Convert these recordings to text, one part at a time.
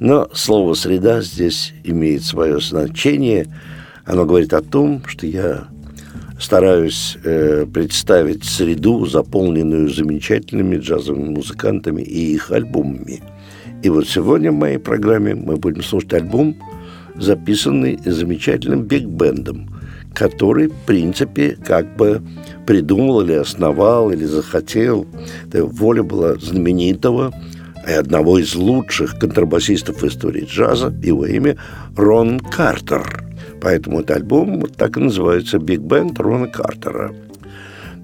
Но слово «среда» здесь имеет свое значение. Оно говорит о том, что я стараюсь э, представить среду, заполненную замечательными джазовыми музыкантами и их альбомами. И вот сегодня в моей программе мы будем слушать альбом, записанный замечательным биг-бендом, который, в принципе, как бы придумал или основал, или захотел. Это воля была знаменитого и одного из лучших контрабасистов истории джаза, его имя Рон Картер – Поэтому этот альбом вот так и называется «Биг Бенд Рона Картера».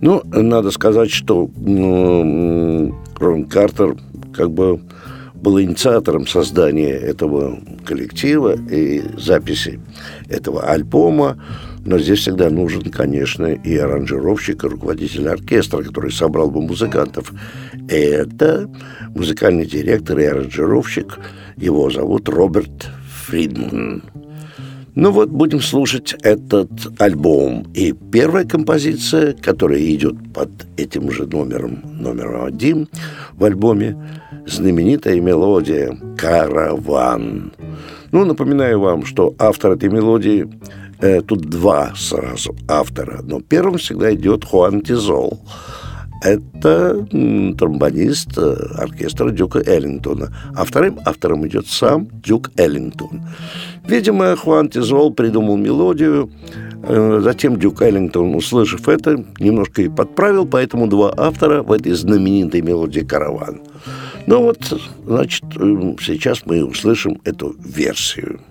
Ну, надо сказать, что ну, Рон Картер как бы был инициатором создания этого коллектива и записи этого альбома. Но здесь всегда нужен, конечно, и аранжировщик, и руководитель оркестра, который собрал бы музыкантов. Это музыкальный директор и аранжировщик. Его зовут Роберт Фридман. Ну вот, будем слушать этот альбом. И первая композиция, которая идет под этим же номером, номером один в альбоме, знаменитая мелодия «Караван». Ну, напоминаю вам, что автор этой мелодии э, тут два сразу автора, но первым всегда идет Хуан Тизол – это тромбонист э, оркестра Дюка Эллингтона. А вторым автором идет сам Дюк Эллингтон. Видимо, Хуан Тизол придумал мелодию, э, затем Дюк Эллингтон, услышав это, немножко и подправил, поэтому два автора в этой знаменитой мелодии «Караван». Ну вот, значит, э, сейчас мы услышим эту версию.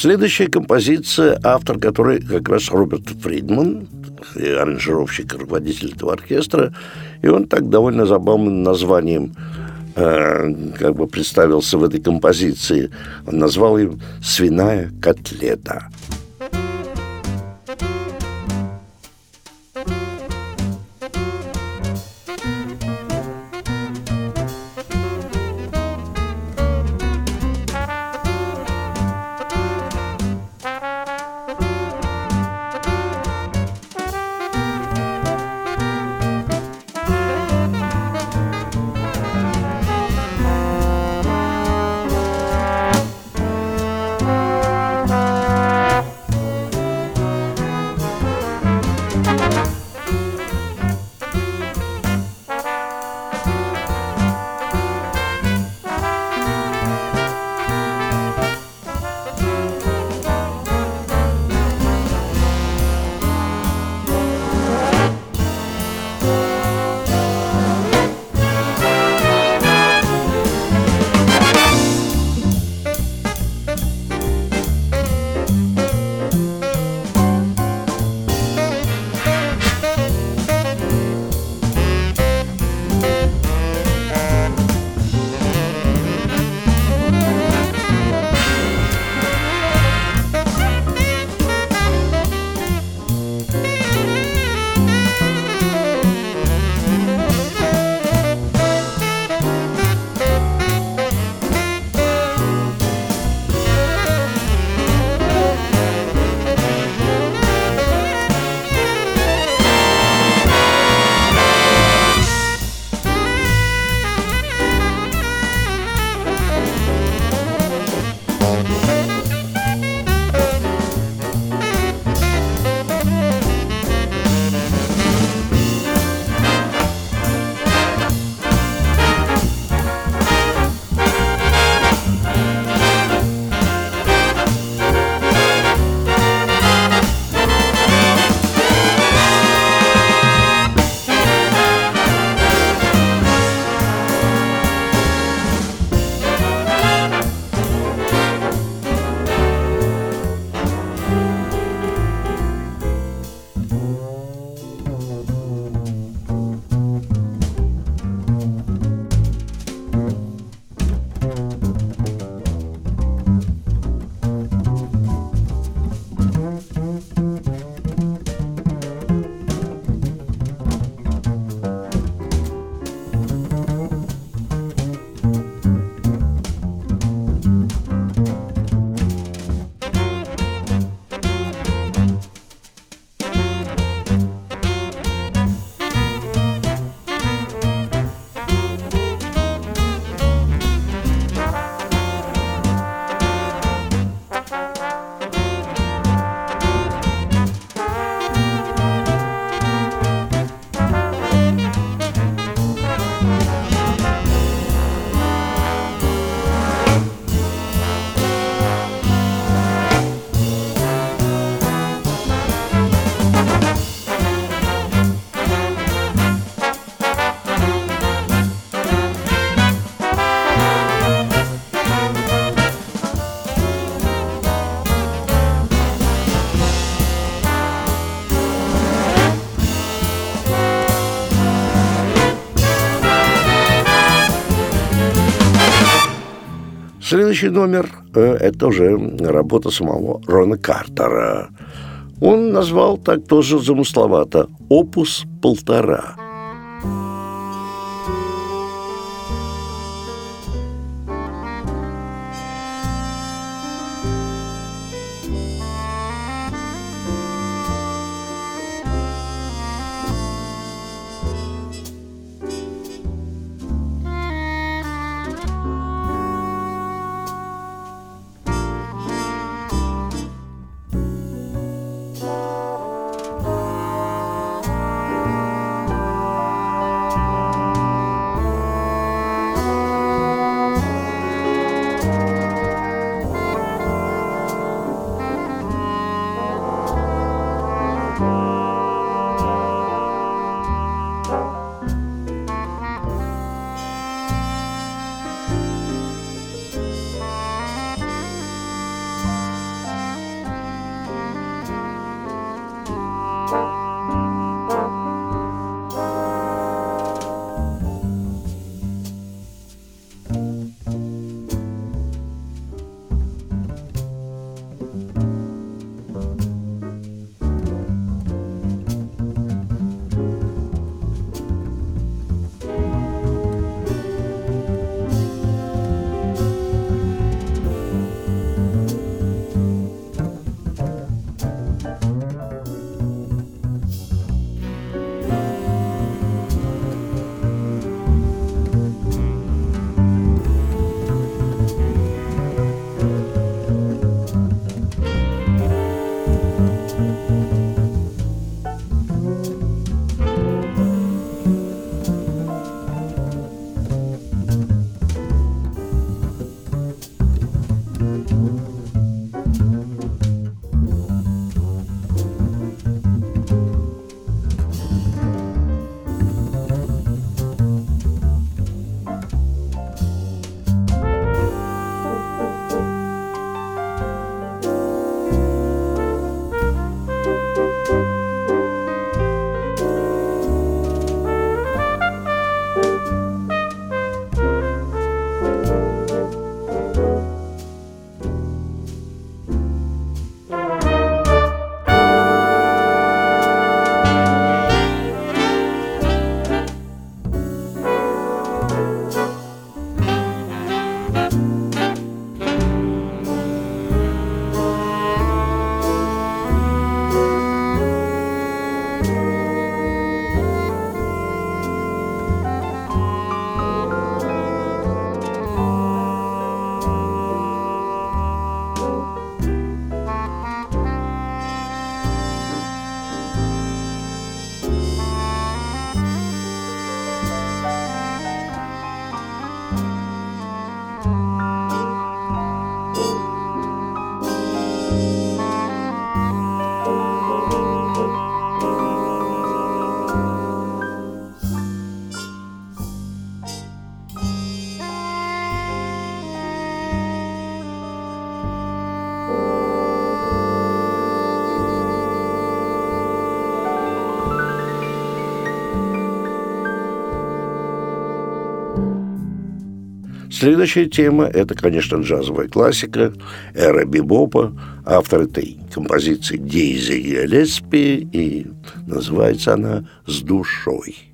Следующая композиция, автор которой как раз Роберт Фридман, аранжировщик, руководитель этого оркестра, и он так довольно забавным названием э, как бы представился в этой композиции. Он назвал ее «Свиная котлета». Следующий номер э, – это уже работа самого Рона Картера. Он назвал так тоже замысловато «Опус полтора». Следующая тема – это, конечно, джазовая классика, эра бибопа, автор этой композиции Дейзи Гиллеспи, и называется она «С душой».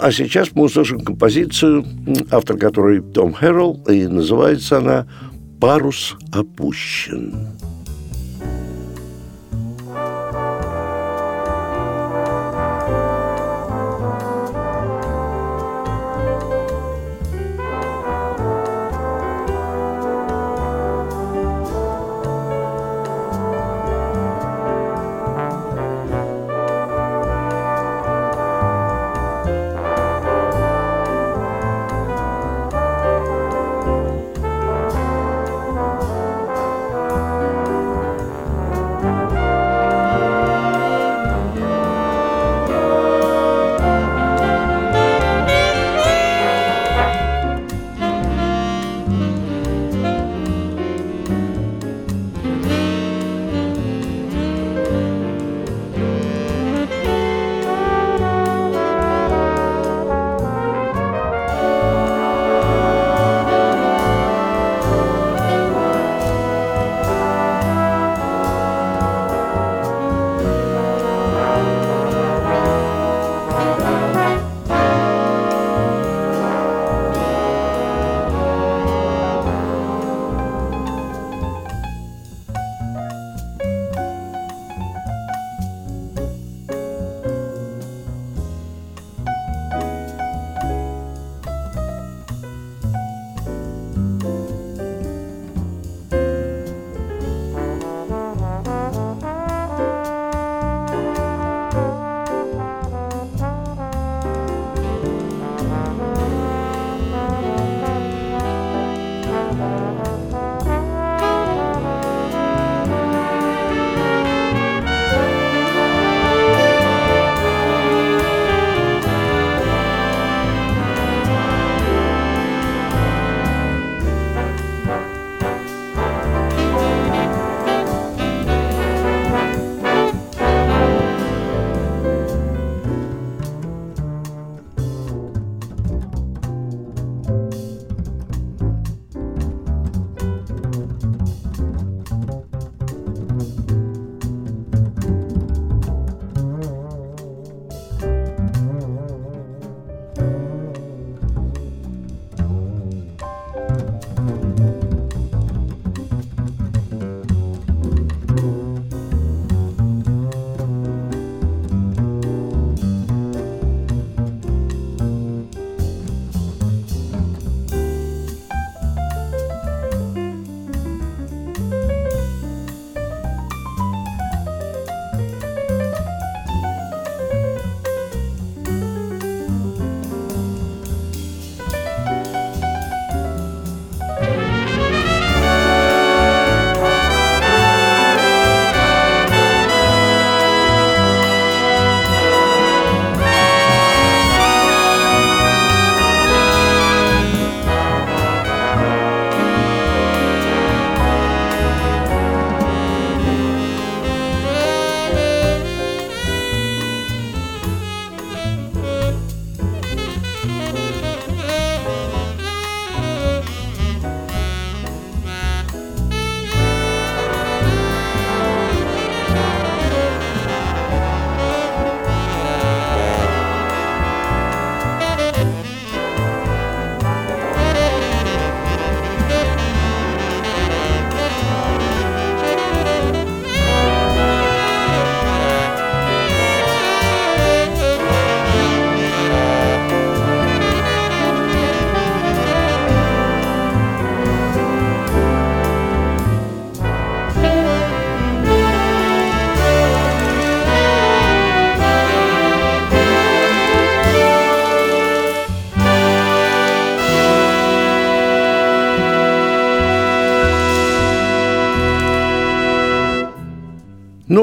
А сейчас мы услышим композицию, автор которой Том Хэрролл, и называется она «Парус опущен».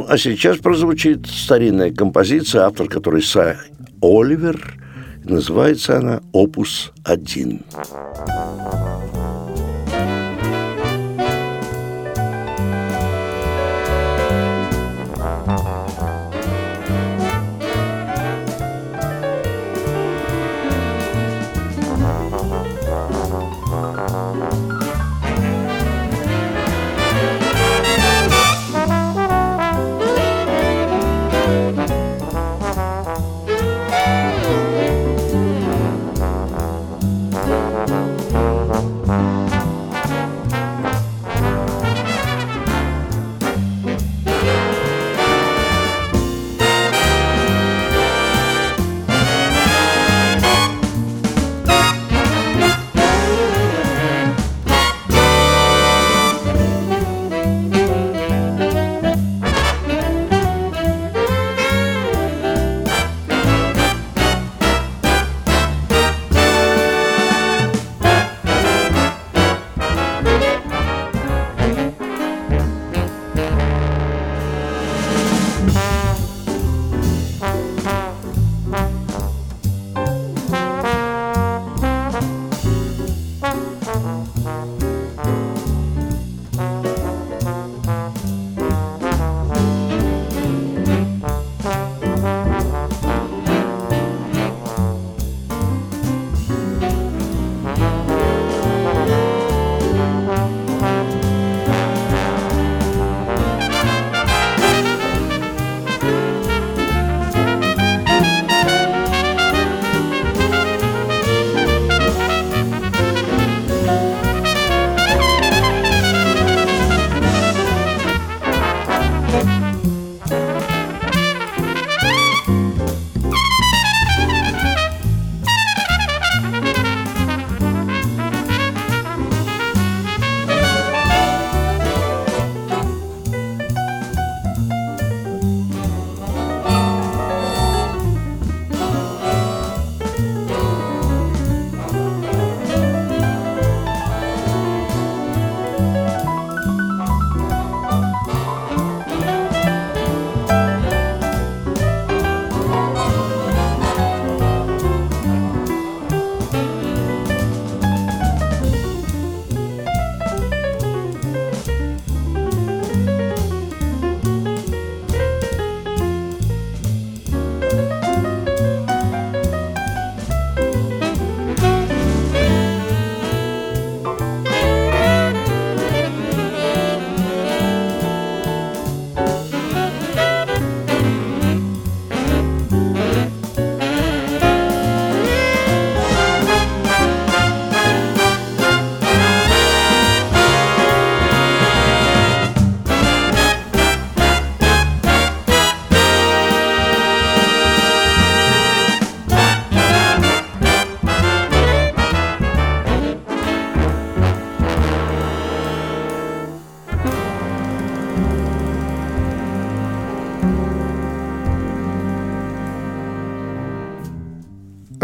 а сейчас прозвучит старинная композиция, автор которой Са Оливер. Называется она «Опус-1».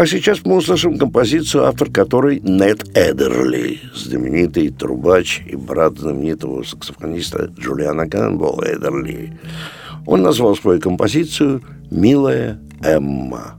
А сейчас мы услышим композицию, автор которой Нет Эдерли, знаменитый трубач и брат знаменитого саксофониста Джулиана Кэмпбелла Эдерли. Он назвал свою композицию «Милая Эмма».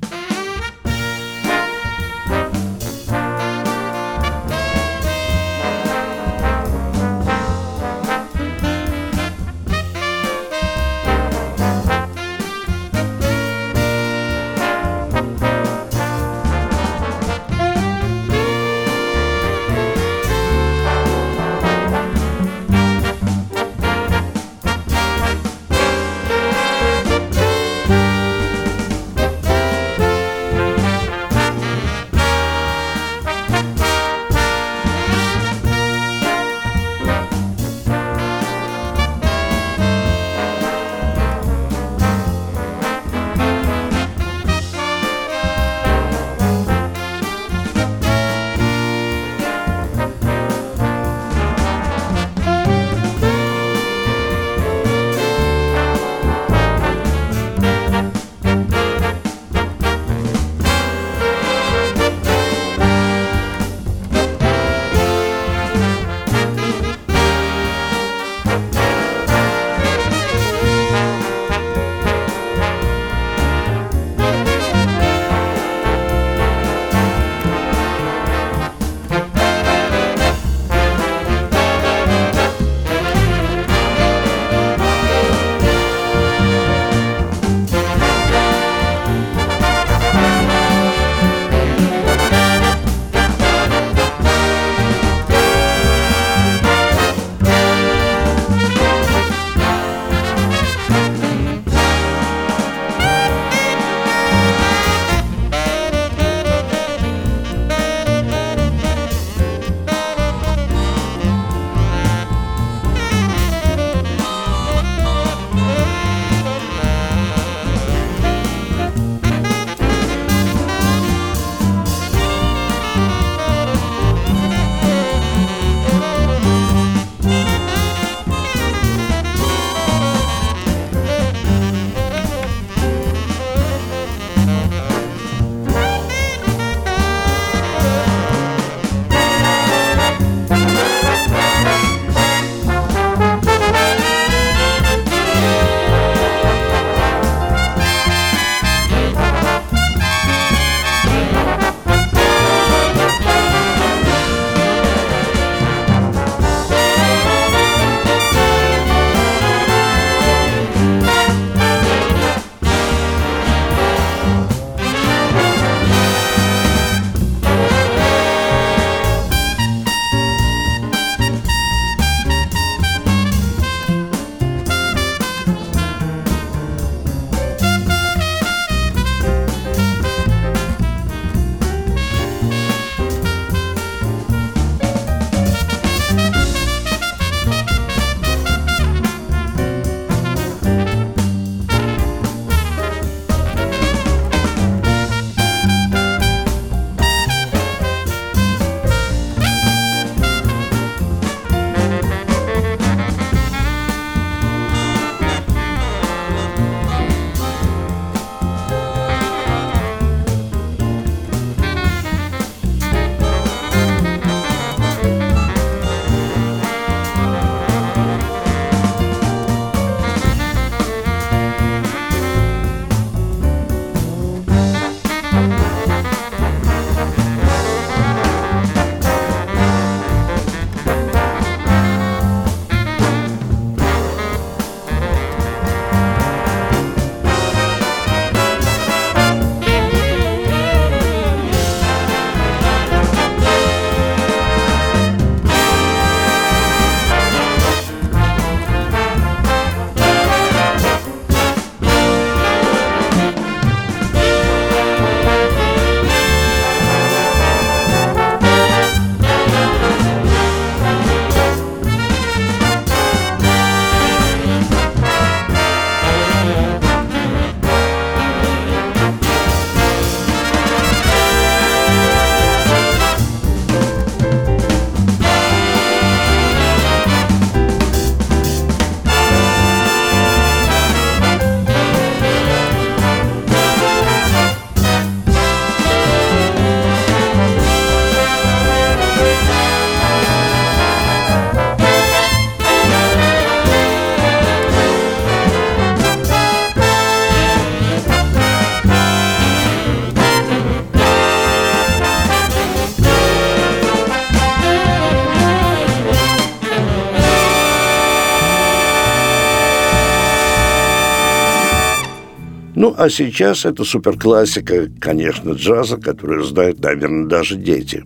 А сейчас это суперклассика, конечно, джаза, которую знают, наверное, даже дети.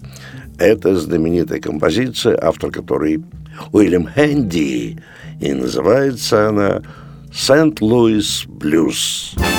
Это знаменитая композиция, автор которой Уильям Хэнди, и называется она «Сент-Луис Блюз». Ну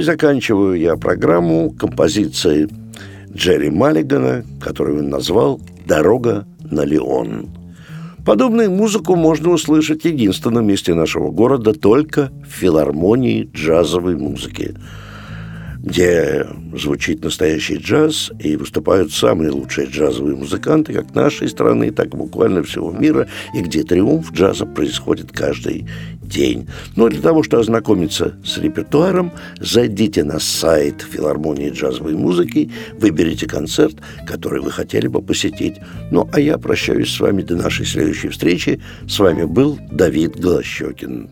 и заканчиваю я программу композицией Джерри Маллигана, которую он назвал «Дорога на Леон». Подобную музыку можно услышать в единственном месте нашего города только в филармонии джазовой музыки. Где звучит настоящий джаз и выступают самые лучшие джазовые музыканты как нашей страны, так и буквально всего мира, и где триумф джаза происходит каждый день. Но для того, чтобы ознакомиться с репертуаром, зайдите на сайт филармонии джазовой музыки, выберите концерт, который вы хотели бы посетить. Ну, а я прощаюсь с вами до нашей следующей встречи. С вами был Давид Голощекин.